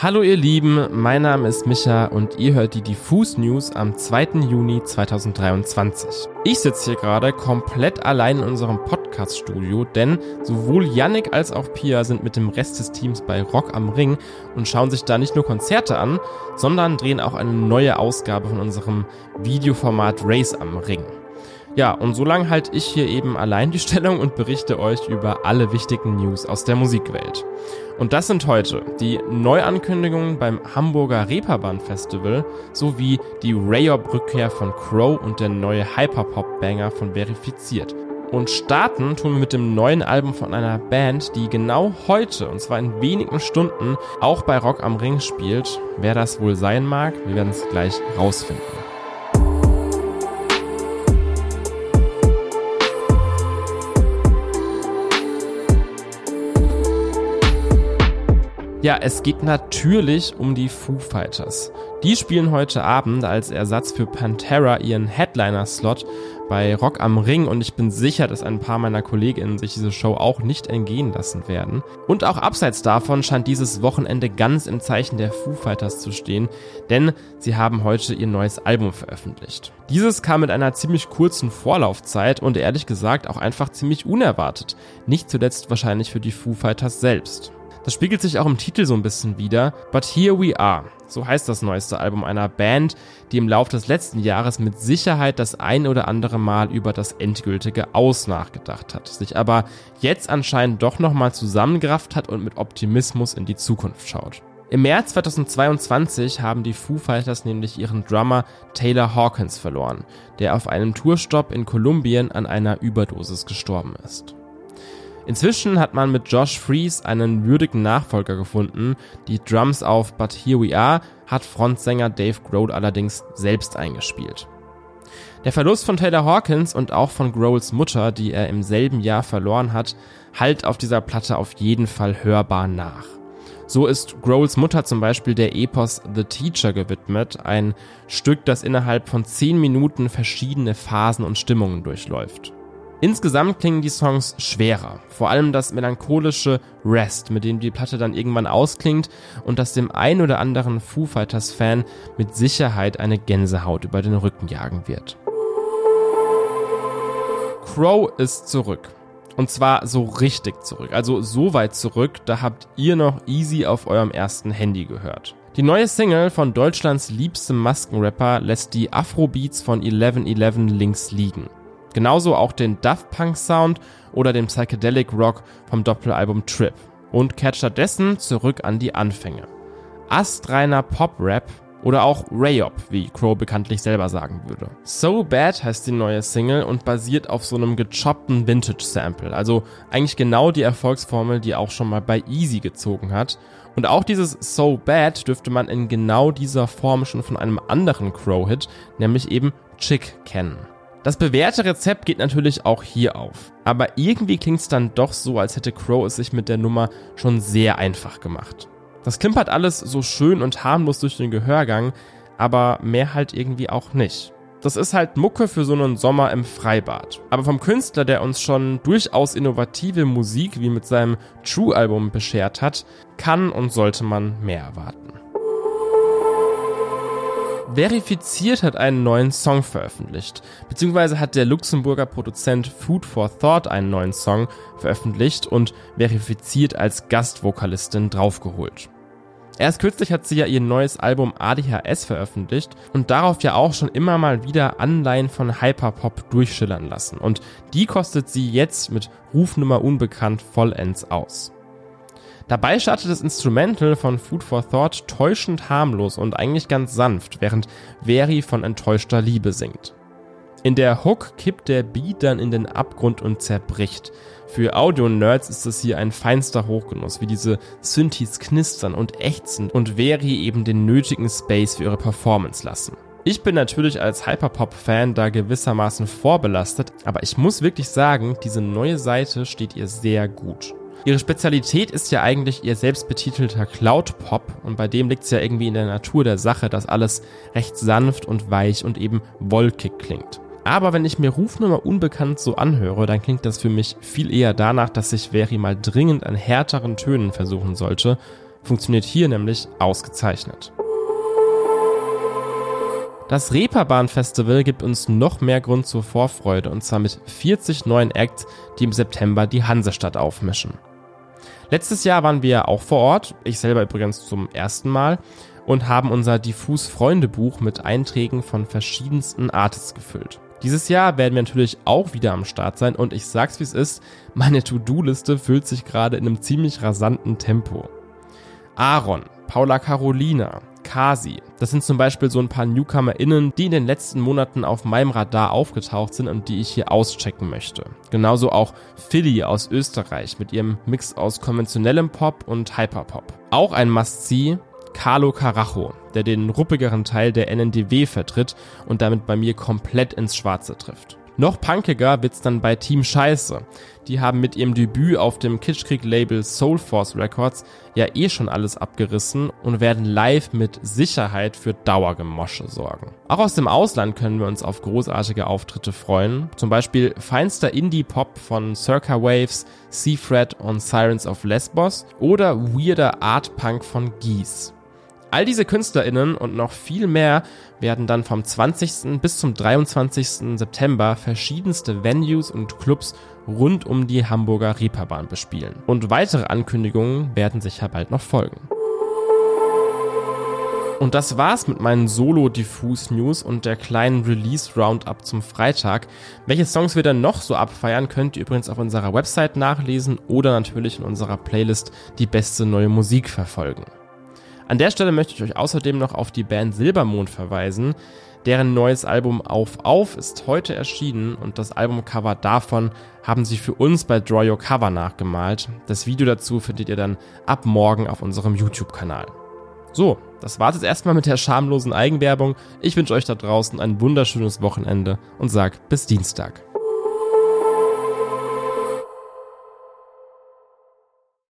Hallo ihr Lieben, mein Name ist Micha und ihr hört die Diffus News am 2. Juni 2023. Ich sitze hier gerade komplett allein in unserem Podcast-Studio, denn sowohl Yannick als auch Pia sind mit dem Rest des Teams bei Rock am Ring und schauen sich da nicht nur Konzerte an, sondern drehen auch eine neue Ausgabe von unserem Videoformat Race am Ring. Ja, und so lange halte ich hier eben allein die Stellung und berichte euch über alle wichtigen News aus der Musikwelt. Und das sind heute die Neuankündigungen beim Hamburger Reeperbahn Festival sowie die Rayop-Rückkehr von Crow und der neue Hyperpop-Banger von Verifiziert. Und starten tun wir mit dem neuen Album von einer Band, die genau heute, und zwar in wenigen Stunden, auch bei Rock am Ring spielt. Wer das wohl sein mag, wir werden es gleich rausfinden. Ja, es geht natürlich um die Foo Fighters. Die spielen heute Abend als Ersatz für Pantera ihren Headliner-Slot bei Rock am Ring und ich bin sicher, dass ein paar meiner Kolleginnen sich diese Show auch nicht entgehen lassen werden. Und auch abseits davon scheint dieses Wochenende ganz im Zeichen der Foo Fighters zu stehen, denn sie haben heute ihr neues Album veröffentlicht. Dieses kam mit einer ziemlich kurzen Vorlaufzeit und ehrlich gesagt auch einfach ziemlich unerwartet. Nicht zuletzt wahrscheinlich für die Foo Fighters selbst. Das spiegelt sich auch im Titel so ein bisschen wieder. But Here We Are. So heißt das neueste Album einer Band, die im Laufe des letzten Jahres mit Sicherheit das ein oder andere Mal über das endgültige Aus nachgedacht hat, sich aber jetzt anscheinend doch nochmal zusammengerafft hat und mit Optimismus in die Zukunft schaut. Im März 2022 haben die Foo Fighters nämlich ihren Drummer Taylor Hawkins verloren, der auf einem Tourstopp in Kolumbien an einer Überdosis gestorben ist. Inzwischen hat man mit Josh Fries einen würdigen Nachfolger gefunden. Die Drums auf But Here We Are hat Frontsänger Dave Grohl allerdings selbst eingespielt. Der Verlust von Taylor Hawkins und auch von Grohls Mutter, die er im selben Jahr verloren hat, halt auf dieser Platte auf jeden Fall hörbar nach. So ist Grohls Mutter zum Beispiel der Epos The Teacher gewidmet, ein Stück, das innerhalb von 10 Minuten verschiedene Phasen und Stimmungen durchläuft. Insgesamt klingen die Songs schwerer, vor allem das melancholische Rest, mit dem die Platte dann irgendwann ausklingt und das dem ein oder anderen Foo Fighters Fan mit Sicherheit eine Gänsehaut über den Rücken jagen wird. Crow ist zurück. Und zwar so richtig zurück. Also so weit zurück, da habt ihr noch Easy auf eurem ersten Handy gehört. Die neue Single von Deutschlands liebstem Maskenrapper lässt die Afrobeats von 1111 links liegen. Genauso auch den Daft Punk Sound oder den Psychedelic Rock vom Doppelalbum Trip und kehrt stattdessen zurück an die Anfänge. Astreiner Pop-Rap oder auch Rayop, wie Crow bekanntlich selber sagen würde. So Bad heißt die neue Single und basiert auf so einem gechoppten Vintage-Sample, also eigentlich genau die Erfolgsformel, die auch schon mal bei Easy gezogen hat. Und auch dieses So Bad dürfte man in genau dieser Form schon von einem anderen Crow-Hit, nämlich eben Chick, kennen. Das bewährte Rezept geht natürlich auch hier auf. Aber irgendwie klingt es dann doch so, als hätte Crow es sich mit der Nummer schon sehr einfach gemacht. Das klimpert alles so schön und harmlos durch den Gehörgang, aber mehr halt irgendwie auch nicht. Das ist halt Mucke für so einen Sommer im Freibad. Aber vom Künstler, der uns schon durchaus innovative Musik wie mit seinem True-Album beschert hat, kann und sollte man mehr erwarten. Verifiziert hat einen neuen Song veröffentlicht, beziehungsweise hat der Luxemburger Produzent Food for Thought einen neuen Song veröffentlicht und Verifiziert als Gastvokalistin draufgeholt. Erst kürzlich hat sie ja ihr neues Album ADHS veröffentlicht und darauf ja auch schon immer mal wieder Anleihen von Hyperpop durchschillern lassen und die kostet sie jetzt mit Rufnummer unbekannt vollends aus. Dabei startet das Instrumental von Food for Thought täuschend harmlos und eigentlich ganz sanft, während Veri von enttäuschter Liebe singt. In der Hook kippt der Beat dann in den Abgrund und zerbricht. Für Audio-Nerds ist es hier ein feinster Hochgenuss, wie diese Synthes knistern und ächzen und Veri eben den nötigen Space für ihre Performance lassen. Ich bin natürlich als Hyperpop-Fan da gewissermaßen vorbelastet, aber ich muss wirklich sagen, diese neue Seite steht ihr sehr gut. Ihre Spezialität ist ja eigentlich ihr selbstbetitelter Cloud-Pop und bei dem liegt es ja irgendwie in der Natur der Sache, dass alles recht sanft und weich und eben wolkig klingt. Aber wenn ich mir Rufnummer unbekannt so anhöre, dann klingt das für mich viel eher danach, dass sich Veri mal dringend an härteren Tönen versuchen sollte, funktioniert hier nämlich ausgezeichnet. Das Reeperbahn Festival gibt uns noch mehr Grund zur Vorfreude und zwar mit 40 neuen Acts, die im September die Hansestadt aufmischen. Letztes Jahr waren wir auch vor Ort, ich selber übrigens zum ersten Mal, und haben unser Diffus Freundebuch mit Einträgen von verschiedensten Artists gefüllt. Dieses Jahr werden wir natürlich auch wieder am Start sein und ich sag's wie es ist, meine To-Do-Liste füllt sich gerade in einem ziemlich rasanten Tempo. Aaron, Paula Carolina, Kasi. Das sind zum Beispiel so ein paar NewcomerInnen, die in den letzten Monaten auf meinem Radar aufgetaucht sind und die ich hier auschecken möchte. Genauso auch Philly aus Österreich mit ihrem Mix aus konventionellem Pop und Hyperpop. Auch ein Must-See, Carlo Carajo, der den ruppigeren Teil der NNDW vertritt und damit bei mir komplett ins Schwarze trifft. Noch punkiger wird's dann bei Team Scheiße. Die haben mit ihrem Debüt auf dem Kitschkrieg-Label Soul Force Records ja eh schon alles abgerissen und werden live mit Sicherheit für Dauergemosche sorgen. Auch aus dem Ausland können wir uns auf großartige Auftritte freuen. Zum Beispiel feinster Indie-Pop von Circa Waves, Seafred und Sirens of Lesbos oder weirder Art-Punk von Geese. All diese KünstlerInnen und noch viel mehr werden dann vom 20. bis zum 23. September verschiedenste Venues und Clubs rund um die Hamburger Reeperbahn bespielen. Und weitere Ankündigungen werden sicher bald noch folgen. Und das war's mit meinen Solo-Diffus-News und der kleinen Release-Roundup zum Freitag. Welche Songs wir dann noch so abfeiern, könnt ihr übrigens auf unserer Website nachlesen oder natürlich in unserer Playlist die beste neue Musik verfolgen. An der Stelle möchte ich euch außerdem noch auf die Band Silbermond verweisen. Deren neues Album Auf Auf ist heute erschienen und das Albumcover davon haben sie für uns bei Draw Your Cover nachgemalt. Das Video dazu findet ihr dann ab morgen auf unserem YouTube-Kanal. So, das war's jetzt erstmal mit der schamlosen Eigenwerbung. Ich wünsche euch da draußen ein wunderschönes Wochenende und sag bis Dienstag.